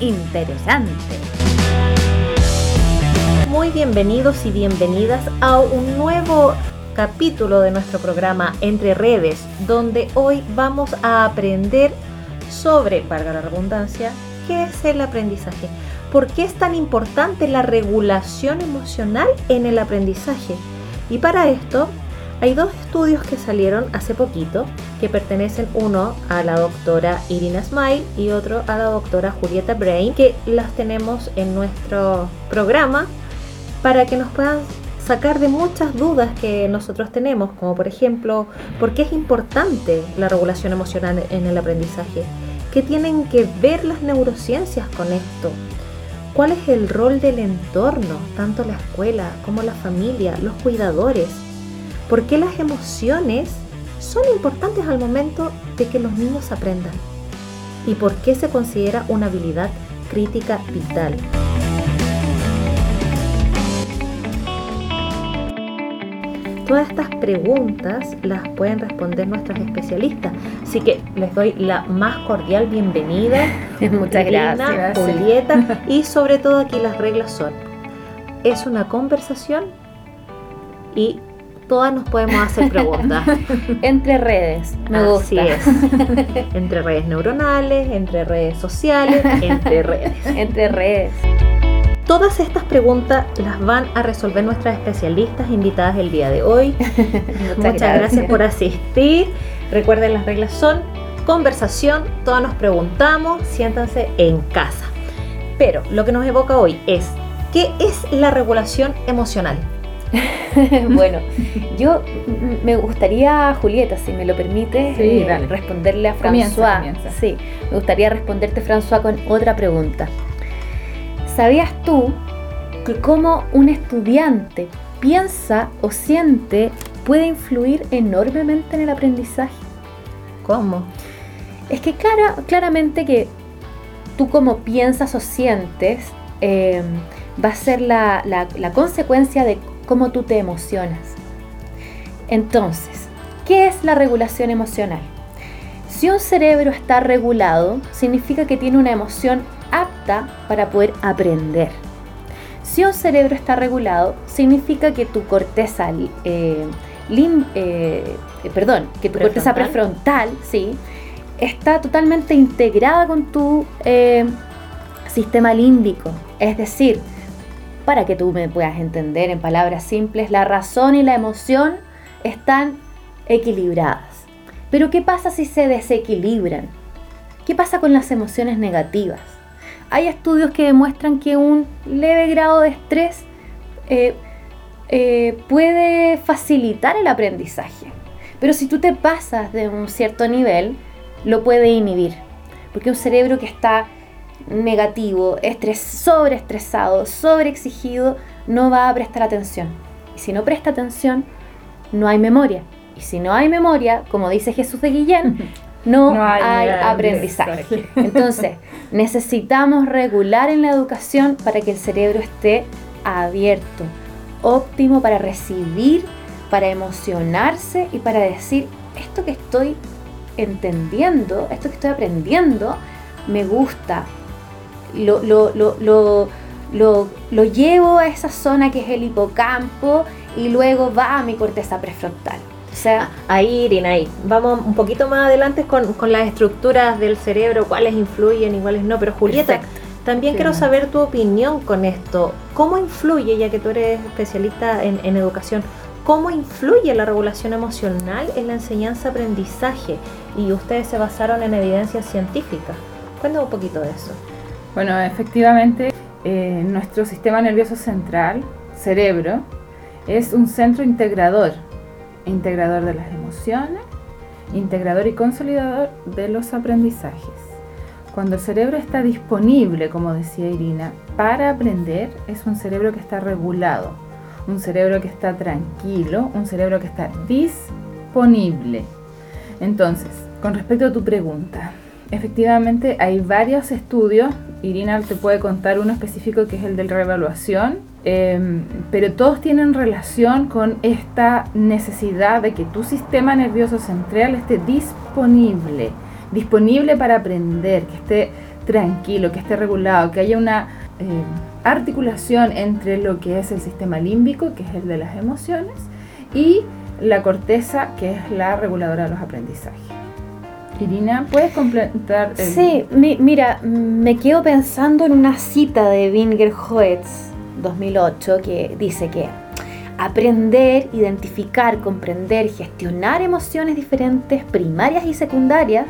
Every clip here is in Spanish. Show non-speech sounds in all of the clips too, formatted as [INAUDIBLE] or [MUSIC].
Interesante. Muy bienvenidos y bienvenidas a un nuevo capítulo de nuestro programa Entre Redes, donde hoy vamos a aprender sobre, valga la redundancia, qué es el aprendizaje. ¿Por qué es tan importante la regulación emocional en el aprendizaje? Y para esto hay dos estudios que salieron hace poquito que pertenecen uno a la doctora Irina Smile y otro a la doctora Julieta Brain que las tenemos en nuestro programa para que nos puedan sacar de muchas dudas que nosotros tenemos, como por ejemplo, ¿por qué es importante la regulación emocional en el aprendizaje? ¿Qué tienen que ver las neurociencias con esto? ¿Cuál es el rol del entorno, tanto la escuela como la familia, los cuidadores? ¿Por qué las emociones son importantes al momento de que los niños aprendan? ¿Y por qué se considera una habilidad crítica vital? Todas estas preguntas las pueden responder nuestros especialistas. Así que les doy la más cordial bienvenida. [LAUGHS] Muchas gracias. Julieta. [LAUGHS] Y sobre todo aquí las reglas son, es una conversación y todas nos podemos hacer preguntas. [LAUGHS] entre redes, me Así es. entre redes neuronales, entre redes sociales, entre redes. [LAUGHS] entre redes. Todas estas preguntas las van a resolver nuestras especialistas invitadas el día de hoy. [LAUGHS] Muchas, gracias. por asistir. Recuerden, las reglas son conversación, todas nos preguntamos, siéntanse en casa. Pero lo que nos evoca hoy es, ¿qué es la regulación emocional? [LAUGHS] bueno, yo me gustaría, Julieta, si me lo permite, eh, responderle a François. Sí, me gustaría responderte, François, con otra pregunta. ¿Sabías tú que cómo un estudiante piensa o siente puede influir enormemente en el aprendizaje? ¿Cómo? Es que claramente que tú como piensas o sientes eh, va a ser la, la consecuencia de cómo tú te emocionas. Entonces, ¿qué es la regulación emocional? Si un cerebro está regulado, significa que tiene una emoción apta para poder aprender. Si un cerebro está regulado, significa que tu corteza, eh, eh, perdón, que tu corteza prefrontal, sí, está totalmente integrada con tu eh, sistema límbico. Es decir, para que tú me puedas entender en palabras simples, la razón y la emoción están equilibradas. Pero ¿qué pasa si se desequilibran? ¿Qué pasa con las emociones negativas? Hay estudios que demuestran que un leve grado de estrés eh, eh, puede facilitar el aprendizaje. Pero si tú te pasas de un cierto nivel, lo puede inhibir. Porque un cerebro que está negativo, estres, sobreestresado, sobreexigido, no va a prestar atención. Y si no presta atención, no hay memoria. Y si no hay memoria, como dice Jesús de Guillén, [LAUGHS] no, hay, aprendizaje. Entonces, necesitamos regular en la educación para que el cerebro esté abierto, óptimo para recibir, para emocionarse y para decir, esto que estoy entendiendo, esto que estoy aprendiendo, me gusta, lo, lo, lo, lo, llevo a esa zona que es el hipocampo y luego va a mi corteza prefrontal. O sea, ahí, Irina, ahí. Vamos un poquito más adelante con, las estructuras del cerebro, cuáles influyen y cuáles no. Pero Julieta, también quiero saber tu opinión con esto. ¿Cómo influye, ya que tú eres especialista en, en educación, cómo influye la regulación emocional en la enseñanza-aprendizaje? Y ustedes se basaron en evidencia científica. Cuéntame un poquito de eso. Bueno, efectivamente, eh, nuestro sistema nervioso central, cerebro, es un centro integrador, integrador de las emociones, integrador y consolidador de los aprendizajes. Cuando el cerebro está disponible, como decía Irina, para aprender, es un cerebro que está regulado, un cerebro que está tranquilo, un cerebro que está disponible. Entonces, con respecto a tu pregunta, efectivamente hay varios estudios Irina te puede contar uno específico que es el de reevaluación, em, pero todos tienen relación con esta necesidad de que tu sistema nervioso central esté disponible, disponible para aprender, que esté tranquilo, que esté regulado, que haya una eh, articulación entre lo que es el sistema límbico, que es el de las emociones, y la corteza, que es la reguladora de los aprendizajes. Irina, ¿puedes completar? Sí, mira, me quedo pensando en una cita de Winger Hoetz, 2008, que dice que aprender, identificar, comprender, gestionar emociones diferentes, primarias y secundarias,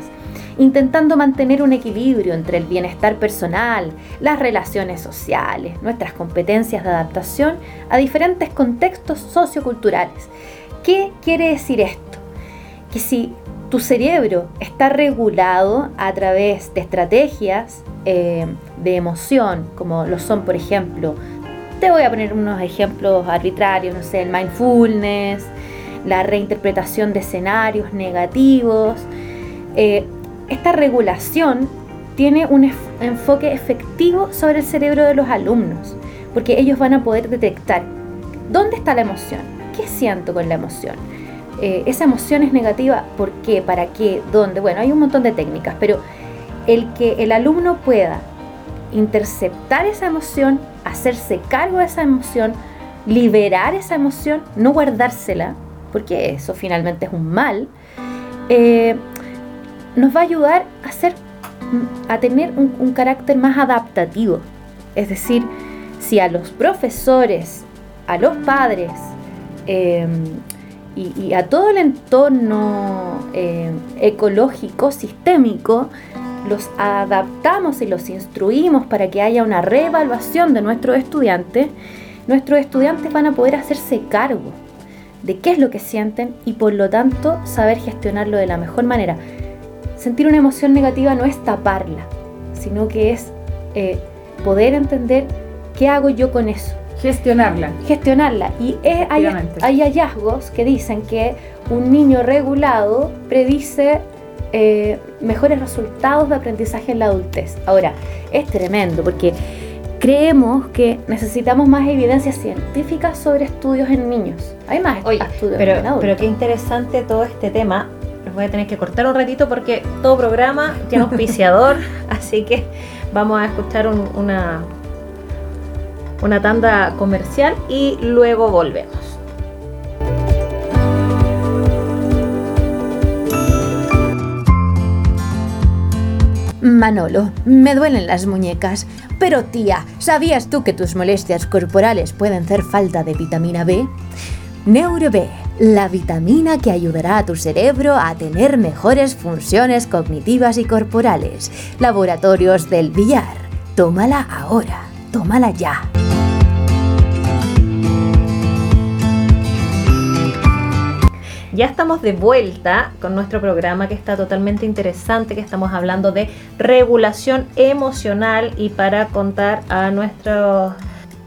intentando mantener un equilibrio entre el bienestar personal, las relaciones sociales, nuestras competencias de adaptación a diferentes contextos socioculturales. ¿Qué quiere decir esto? Que si tu cerebro está regulado a través de estrategias eh, de emoción, como lo son, por ejemplo, te voy a poner unos ejemplos arbitrarios, no sé, el mindfulness, la reinterpretación de escenarios negativos. Eh, esta regulación tiene un enfoque efectivo sobre el cerebro de los alumnos, porque ellos van a poder detectar dónde está la emoción, qué siento con la emoción eh, esa emoción es negativa, ¿por qué? ¿Para qué? ¿Dónde? Bueno, hay un montón de técnicas, pero el que el alumno pueda interceptar esa emoción, hacerse cargo de esa emoción, liberar esa emoción, no guardársela, porque eso finalmente es un mal, eh, nos va a ayudar a, hacer, a tener un, carácter más adaptativo. Es decir, si a los profesores, a los padres, eh, y, a todo el entorno eh, ecológico, sistémico, los adaptamos y los instruimos para que haya una reevaluación de nuestros estudiantes, nuestros estudiantes van a poder hacerse cargo de qué es lo que sienten y por lo tanto saber gestionarlo de la mejor manera. Sentir una emoción negativa no es taparla, sino que es eh, poder entender qué hago yo con eso Gestionarla. Gestionarla. Y hay, hay, hallazgos que dicen que un niño regulado predice eh, mejores resultados de aprendizaje en la adultez. Ahora, es tremendo porque creemos que necesitamos más evidencia científica sobre estudios en niños. Hay más estudios pero, en adultos. Pero qué interesante todo este tema. Les voy a tener que cortar un ratito porque todo programa tiene auspiciador, [LAUGHS] así que vamos a escuchar una, una tanda comercial y luego volvemos. Manolo, me duelen las muñecas. Pero tía, ¿sabías tú que tus molestias corporales pueden hacer falta de vitamina B? Neuro B, la vitamina que ayudará a tu cerebro a tener mejores funciones cognitivas y corporales. Laboratorios del Villar. Tómala ahora, tómala ya. Ya estamos de vuelta con nuestro programa que está totalmente interesante, que estamos hablando de regulación emocional y para contar a nuestros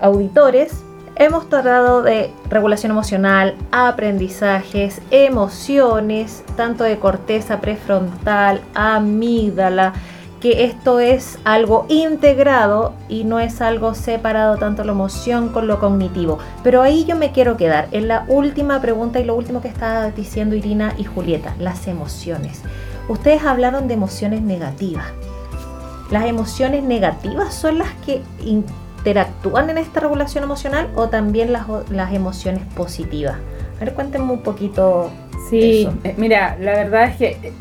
auditores, hemos tratado de regulación emocional, aprendizajes, emociones, tanto de corteza prefrontal, amígdala, que esto es algo integrado y no es algo separado tanto la emoción con lo cognitivo. Pero ahí yo me quiero quedar en la última pregunta y lo último que estaba diciendo Irina y Julieta, las emociones. Ustedes hablaron de emociones negativas. ¿Las emociones negativas son las que interactúan en esta regulación emocional o también las, las emociones positivas? A ver, cuéntenme un poquito. Sí, eh, mira, la verdad es que eh,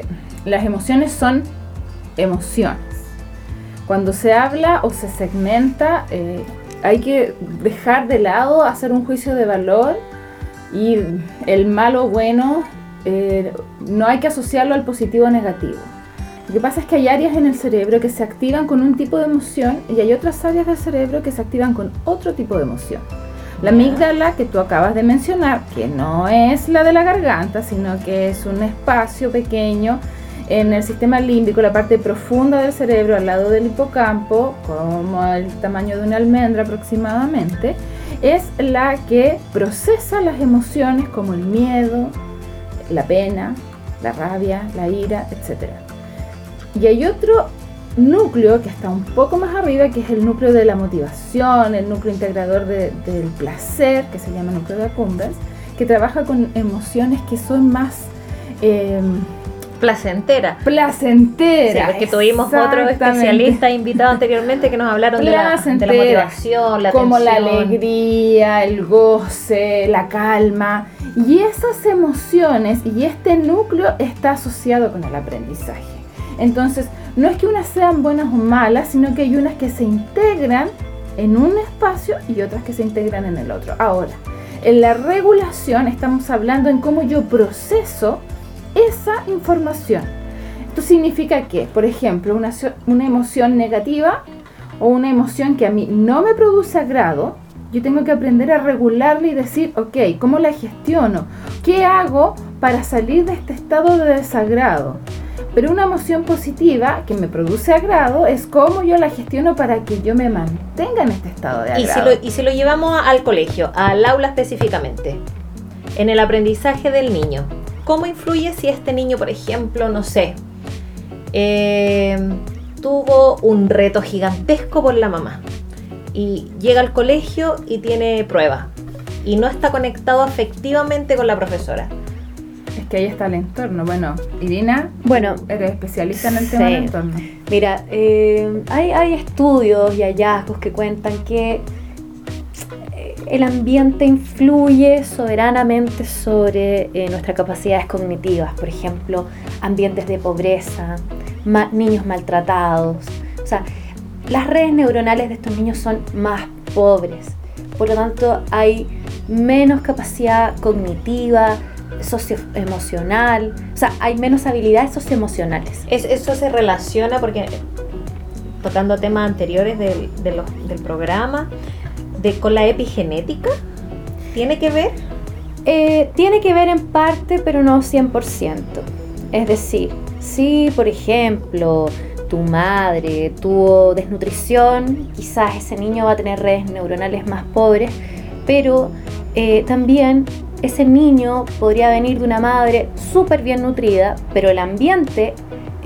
las emociones son emociones. Cuando se habla o se segmenta, eh, hay que dejar de lado hacer un juicio de valor y el malo o bueno eh, no hay que asociarlo al positivo o negativo. Lo que pasa es que hay áreas en el cerebro que se activan con un tipo de emoción y hay otras áreas del cerebro que se activan con otro tipo de emoción. La amígdala que tú acabas de mencionar, que no es la de la garganta, sino que es un espacio pequeño en el sistema límbico, la parte profunda del cerebro al lado del hipocampo, como el tamaño de una almendra aproximadamente, es la que procesa las emociones como el miedo, la pena, la rabia, la ira, etc. Y hay otro núcleo que está un poco más arriba, que es el núcleo de la motivación, el núcleo integrador del placer, que se llama núcleo de Accumbens, que trabaja con emociones que son más... Eh, placentera. Placentera. Sí, porque tuvimos otro especialista invitado anteriormente que nos hablaron de la, de la, motivación, la Como la alegría, el goce, la calma. Y esas emociones y este núcleo está asociado con el aprendizaje. Entonces, no es que unas sean buenas o malas, sino que hay unas que se integran en un espacio y otras que se integran en el otro. Ahora, en la regulación estamos hablando en cómo yo proceso esa información. Esto significa que, por ejemplo, una, una emoción negativa o una emoción que a mí no me produce agrado, yo tengo que aprender a regularla y decir, ok, ¿cómo la gestiono? ¿Qué hago para salir de este estado de desagrado? Pero una emoción positiva que me produce agrado es cómo yo la gestiono para que yo me mantenga en este estado de agrado. Y si lo, y si lo llevamos al colegio, al aula específicamente, en el aprendizaje del niño, ¿cómo influye si este niño, por ejemplo, no sé, eh, tuvo un reto gigantesco por la mamá y llega al colegio y tiene prueba y no está conectado afectivamente con la profesora? que ahí está el entorno. Bueno, Irina, bueno, eres especialista en el tema del entorno. Mira, eh, hay, hay estudios y hallazgos que cuentan que el ambiente influye soberanamente sobre eh, nuestras capacidades cognitivas, por ejemplo, ambientes de pobreza, niños maltratados. O sea, las redes neuronales de estos niños son más pobres, por lo tanto hay menos capacidad cognitiva, socioemocional, o sea, hay menos habilidades socioemocionales. eso se relaciona porque, tocando temas anteriores del programa, de, con la epigenética, ¿tiene que ver? Eh, tiene que ver en parte, pero no 100%. Es decir, si por ejemplo tu madre tuvo desnutrición, quizás ese niño va a tener redes neuronales más pobres, pero eh, también ese niño podría venir de una madre súper bien nutrida, pero el ambiente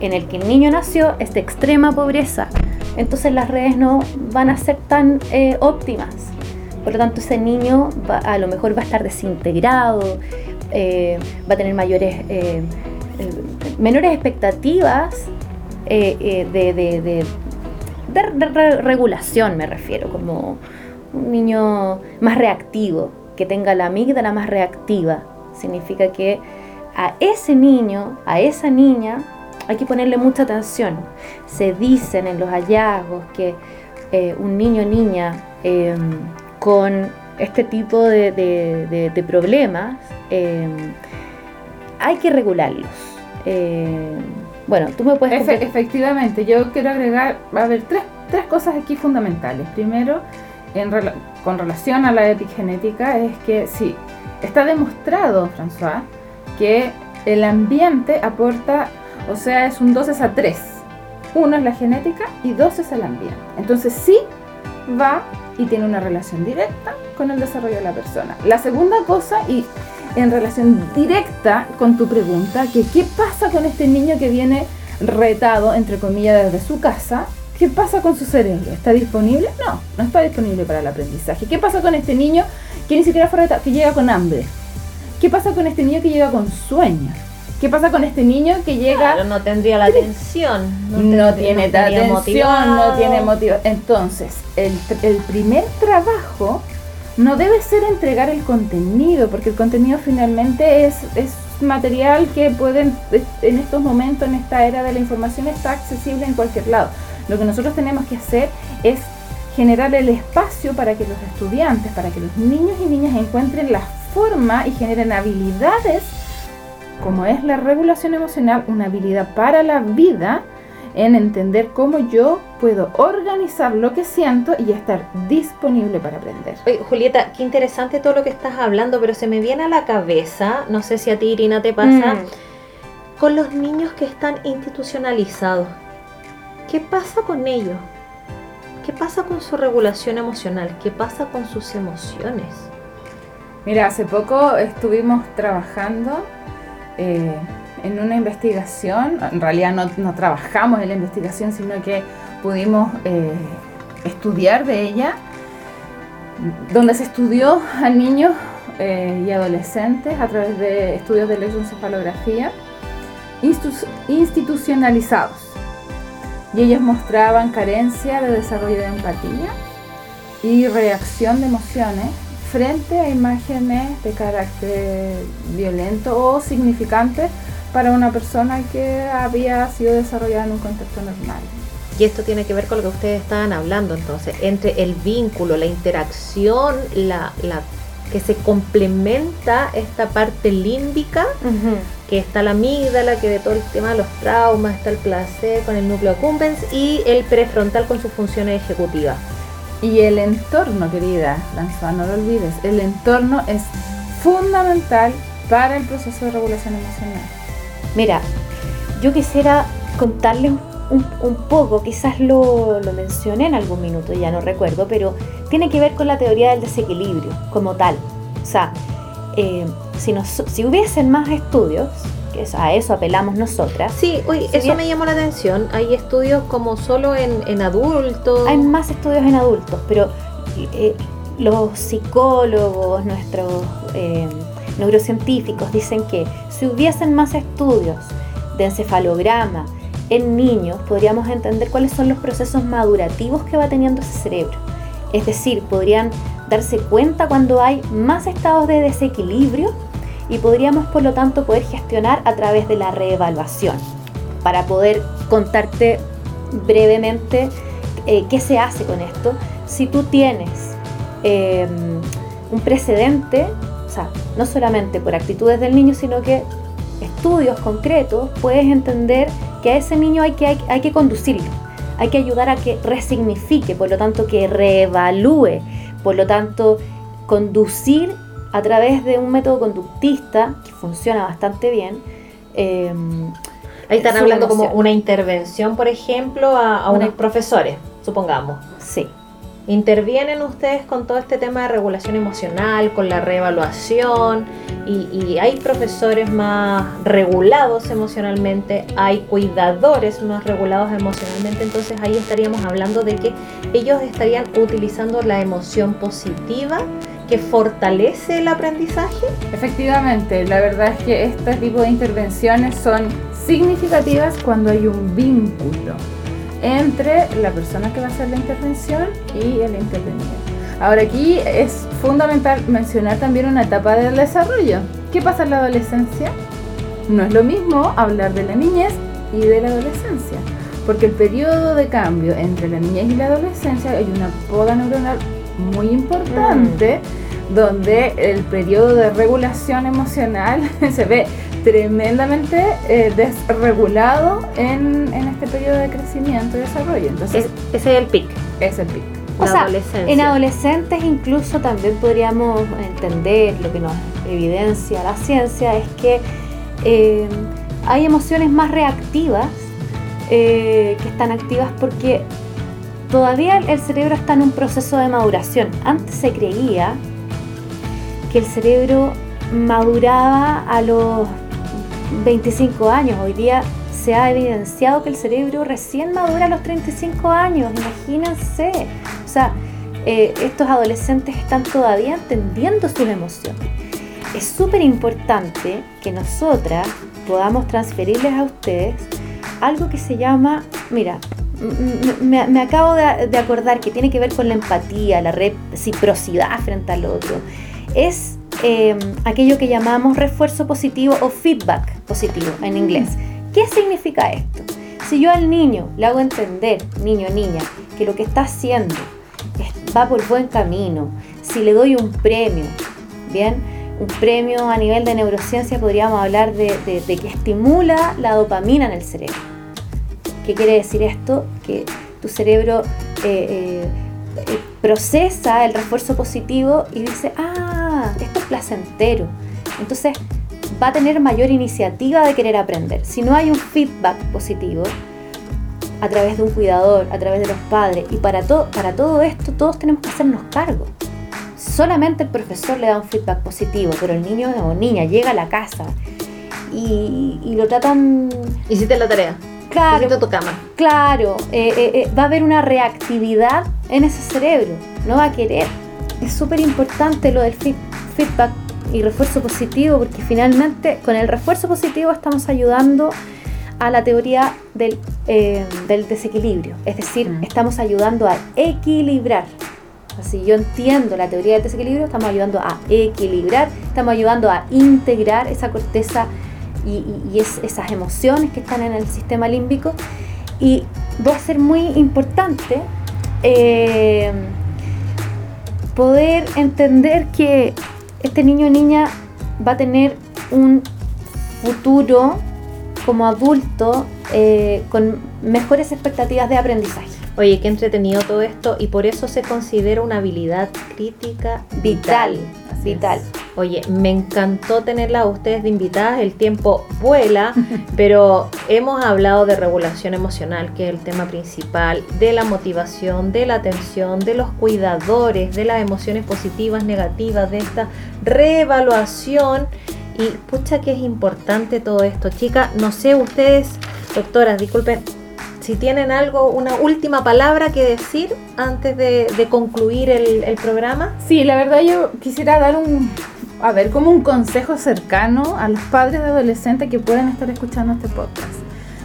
en el que el niño nació es de extrema pobreza. Entonces las redes no van a ser tan eh, óptimas. Por lo tanto, ese niño a lo mejor va a estar desintegrado, eh, va a tener mayores, eh, menores expectativas de, de, de regulación, me refiero, como un niño más reactivo que tenga la amígdala más reactiva. Significa que a ese niño, a esa niña, hay que ponerle mucha atención. Se dicen en los hallazgos que eh, un niño o niña em, con este tipo de, problemas em, hay que regularlos. Em, bueno, tú me puedes... efectivamente, yo quiero agregar, va a haber tres, tres cosas aquí fundamentales. Primero, con relación a la epigenética es que sí, está demostrado, François, que el ambiente aporta, o sea, es un 2 a 3. Uno es la genética y dos es el ambiente. Entonces sí va y tiene una relación directa con el desarrollo de la persona. La segunda cosa, y en relación directa con tu pregunta, que qué pasa con este niño que viene retado, entre comillas, desde su casa, ¿Qué pasa con su cerebro? ¿Está disponible? No, no está disponible para el aprendizaje. ¿Qué pasa con este niño que ni siquiera fue que llega con hambre? ¿Qué pasa con este niño que llega con sueño? ¿Qué pasa con este niño que llega... no tendría la atención. No, tiene la atención, no tiene motivo. Entonces, el, el primer trabajo no debe ser entregar el contenido, porque el contenido finalmente es, es material que pueden, en estos momentos, en esta era de la información, está accesible en cualquier lado. Lo que nosotros tenemos que hacer es generar el espacio para que los estudiantes, para que los niños y niñas encuentren la forma y generen habilidades, como es la regulación emocional, una habilidad para la vida, en entender cómo yo puedo organizar lo que siento y estar disponible para aprender. Oye, Julieta, qué interesante todo lo que estás hablando, pero se me viene a la cabeza, no sé si a ti Irina te pasa, mm. con los niños que están institucionalizados. ¿Qué pasa con ellos? ¿Qué pasa con su regulación emocional? ¿Qué pasa con sus emociones? Mira, hace poco estuvimos trabajando eh, en una investigación, en realidad no, trabajamos en la investigación, sino que pudimos eh, estudiar de ella, donde se estudió a niños eh, y adolescentes a través de estudios de electroencefalografía institucionalizados. Y ellos mostraban carencia de desarrollo de empatía y reacción de emociones frente a imágenes de carácter violento o significante para una persona que había sido desarrollada en un contexto normal. Y esto tiene que ver con lo que ustedes estaban hablando entonces, entre el vínculo, la interacción, la, la que se complementa esta parte límbica, que está la amígdala, que ve todo el tema de los traumas, está el placer con el núcleo accumbens y el prefrontal con sus funciones ejecutivas. Y el entorno, querida François, no lo olvides, el entorno es fundamental para el proceso de regulación emocional. Mira, yo quisiera contarles un, poco, quizás lo, lo, mencioné en algún minuto, ya no recuerdo, pero tiene que ver con la teoría del desequilibrio como tal. O sea, eh, si, nos, si hubiesen más estudios, que a eso apelamos nosotras. Sí, uy, eso me llamó la atención. Hay estudios como solo en, en adultos. Hay más estudios en adultos, pero eh, los psicólogos, nuestros eh, neurocientíficos dicen que si hubiesen más estudios de encefalograma en niños, podríamos entender cuáles son los procesos madurativos que va teniendo ese cerebro. Es decir, podrían darse cuenta cuando hay más estados de desequilibrio y podríamos por lo tanto poder gestionar a través de la reevaluación. Para poder contarte brevemente eh, qué se hace con esto, si tú tienes eh, un precedente, o sea, no solamente por actitudes del niño, sino que estudios concretos, puedes entender que a ese niño hay que, hay que conducirlo, hay que ayudar a que resignifique, por lo tanto que reevalúe, por lo tanto conducir a través de un método conductista que funciona bastante bien. Eh, Ahí están hablando como una intervención, por ejemplo, a, a unos profesores, supongamos. Sí. ¿Intervienen ustedes con todo este tema de regulación emocional, con la reevaluación? Y, y, hay profesores más regulados emocionalmente, hay cuidadores más regulados emocionalmente, entonces ahí estaríamos hablando de que ellos estarían utilizando la emoción positiva que fortalece el aprendizaje? Efectivamente, la verdad es que este tipo de intervenciones son significativas cuando hay un vínculo entre la persona que va a hacer la intervención y el intervenido. Ahora aquí es fundamental mencionar también una etapa del desarrollo. ¿Qué pasa en la adolescencia? No es lo mismo hablar de la niñez y de la adolescencia, porque el periodo de cambio entre la niñez y la adolescencia hay una poda neuronal muy importante. Mm donde el periodo de regulación emocional [LAUGHS] se ve tremendamente eh, desregulado en, en, este periodo de crecimiento y desarrollo. Entonces, es, ese es el pic. Es el pic. O sea, en adolescentes incluso también podríamos entender lo que nos evidencia la ciencia es que eh, hay emociones más reactivas eh, que están activas porque todavía el cerebro está en un proceso de maduración. Antes se creía que el cerebro maduraba a los 25 años. Hoy día se ha evidenciado que el cerebro recién madura a los 35 años, imagínense. O sea, eh, estos adolescentes están todavía entendiendo sus emociones. Es súper importante que nosotras podamos transferirles a ustedes algo que se llama, mira, me, me acabo de, de acordar que tiene que ver con la empatía, la reciprocidad frente al otro es eh, aquello que llamamos refuerzo positivo o feedback positivo en inglés. ¿Qué significa esto? Si yo al niño le hago entender, niño o niña, que lo que está haciendo va por buen camino, si le doy un premio, bien, un premio a nivel de neurociencia podríamos hablar de, de, de que estimula la dopamina en el cerebro. ¿Qué quiere decir esto? Que tu cerebro eh, eh, procesa el refuerzo positivo y dice, ah, esto es placentero. Entonces va a tener mayor iniciativa de querer aprender. Si no hay un feedback positivo a través de un cuidador, a través de los padres, y para, todo para todo esto todos tenemos que hacernos cargo. Solamente el profesor le da un feedback positivo, pero el niño o niña llega a la casa y, y lo tratan... Hiciste la tarea. Claro, tu cama. claro eh, eh, eh, va a haber una reactividad en ese cerebro, no va a querer. Es súper importante lo del feedback y refuerzo positivo, porque finalmente con el refuerzo positivo estamos ayudando a la teoría del, del desequilibrio, es decir, Mm. estamos ayudando a equilibrar. Así yo entiendo la teoría del desequilibrio, estamos ayudando a equilibrar, estamos ayudando a integrar esa corteza y, y- y es- esas emociones que están en el sistema límbico. Y va a ser muy importante eh, poder entender que este niño o niña va a tener un futuro como adulto eh, con mejores expectativas de aprendizaje. Oye, qué entretenido todo esto y por eso se considera una habilidad crítica Vital, Así vital. es. Oye, me encantó tenerla a ustedes de invitadas, el tiempo vuela, [LAUGHS] pero hemos hablado de regulación emocional, que es el tema principal, de la motivación, de la atención, de los cuidadores, de las emociones positivas, negativas, de esta reevaluación. Y pucha que es importante todo esto, chicas. No sé, ustedes, doctoras, disculpen, si tienen algo, una última palabra que decir antes de, concluir el, el programa. Sí, la verdad yo quisiera dar un, a ver, como un consejo cercano a los padres de adolescentes que pueden estar escuchando este podcast.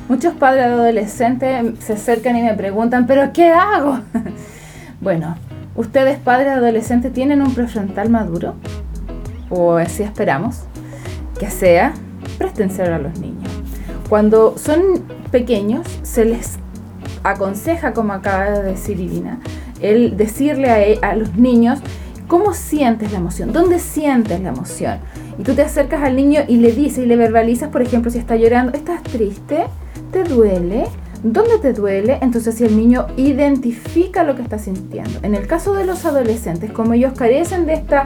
Muchos padres de adolescentes se acercan y me preguntan, ¿pero qué hago? [LAUGHS] bueno, ustedes padres de adolescentes tienen un prefrontal maduro, o así esperamos que sea, préstense a los niños. Cuando son pequeños, se les aconseja, como acaba de decir Irina, el decirle a, e- a los niños cómo sientes la emoción, dónde sientes la emoción. Y tú te acercas al niño y le dices y le verbalizas, por ejemplo, si está llorando, ¿estás triste? ¿Te duele? ¿Dónde te duele? Entonces si el niño identifica lo que está sintiendo. En el caso de los adolescentes, como ellos carecen de esta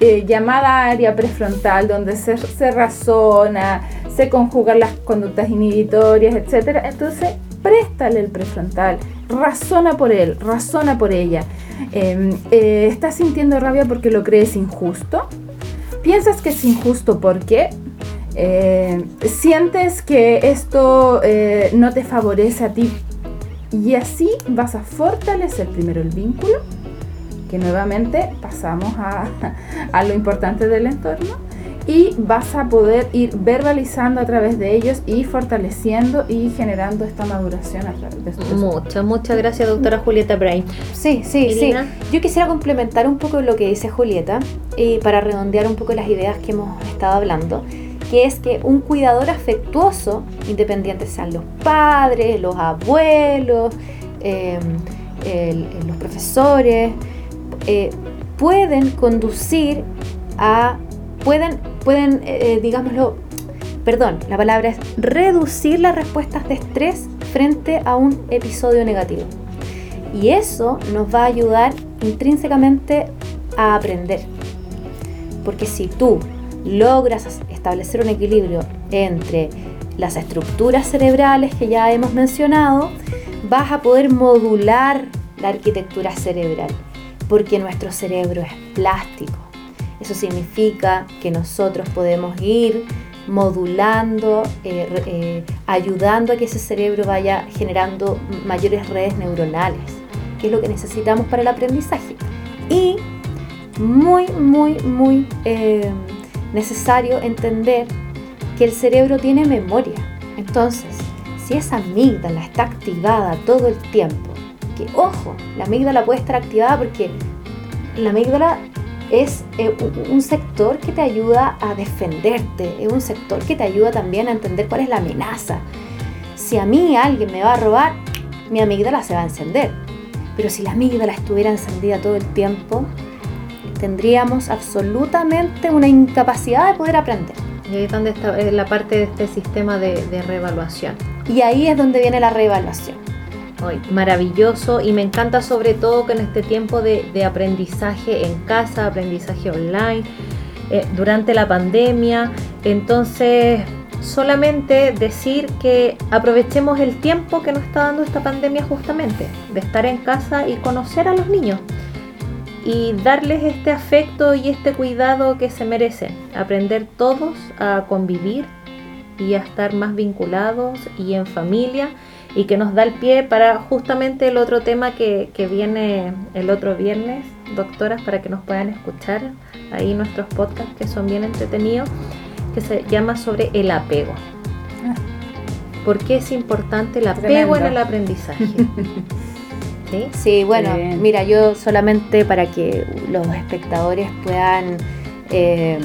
eh, llamada área prefrontal, donde se, razona, se conjugan las conductas inhibitorias, etc. Entonces, préstale el prefrontal, razona por él, razona por ella. Eh, eh, ¿Estás sintiendo rabia porque lo crees injusto? ¿Piensas que es injusto porque eh, sientes que esto eh, no te favorece a ti? Y así vas a fortalecer primero el vínculo, que nuevamente pasamos a, a lo importante del entorno, y vas a poder ir verbalizando a través de ellos y fortaleciendo y generando esta maduración a través de su Muchas, muchas gracias, doctora Julieta Brain. Sí, sí, sí. Yo quisiera complementar un poco lo que dice Julieta y para redondear un poco las ideas que hemos estado hablando, que es que un cuidador afectuoso, independientes sean los padres, los abuelos, eh, el- los profesores, eh, pueden conducir a, pueden, pueden eh, digámoslo, perdón, la palabra es reducir las respuestas de estrés frente a un episodio negativo. Y eso nos va a ayudar intrínsecamente a aprender. Porque si tú logras establecer un equilibrio entre las estructuras cerebrales que ya hemos mencionado, vas a poder modular la arquitectura cerebral. Porque nuestro cerebro es plástico. Eso significa que nosotros podemos ir modulando, eh, eh, ayudando a que ese cerebro vaya generando mayores redes neuronales, que es lo que necesitamos para el aprendizaje. Y muy, muy, muy eh, necesario entender que el cerebro tiene memoria. Entonces, si esa amígdala está activada todo el tiempo, que ojo, la amígdala puede estar activada porque la amígdala es eh, un- sector que te ayuda a defenderte, es un sector que te ayuda también a entender cuál es la amenaza. Si a mí alguien me va a robar, mi amígdala se va a encender. Pero si la amígdala estuviera encendida todo el tiempo, tendríamos absolutamente una incapacidad de poder aprender. Y ahí es donde está eh, la parte de este sistema de, de reevaluación. Y ahí es donde viene la reevaluación. Maravilloso. Y me encanta sobre todo que en este tiempo de, de aprendizaje en casa, aprendizaje online, eh, durante la pandemia, entonces solamente decir que aprovechemos el tiempo que nos está dando esta pandemia justamente, de estar en casa y conocer a los niños y darles este afecto y este cuidado que se merecen, aprender todos a convivir y a estar más vinculados y en familia y que nos da el pie para justamente el otro tema que, que viene el otro viernes doctoras para que nos puedan escuchar ahí nuestros podcasts que son bien entretenidos, que se llama sobre el apego. ¿Por qué es importante el apego Tremendo. en el aprendizaje? [LAUGHS] ¿Sí? Sí, bueno, Bien. mira, yo solamente para que los espectadores puedan eh,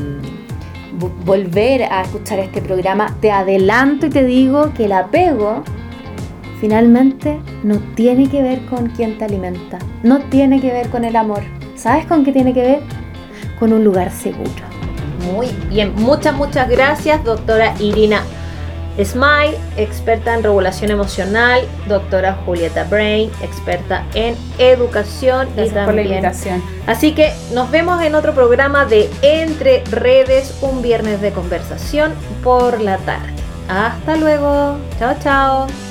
vo- volver a escuchar este programa, te adelanto y te digo que el apego finalmente no tiene que ver con quién te alimenta, no tiene que ver con el amor. ¿Sabes con qué tiene que ver? Con un lugar seguro. Muy bien, muchas, muchas gracias, doctora Irina Smile, experta en regulación emocional, doctora Julieta Brain, experta en educación y Gracias por la también. invitación. Así que nos vemos en otro programa de Entre Redes, un viernes de conversación por la tarde. Hasta luego, chao, chao.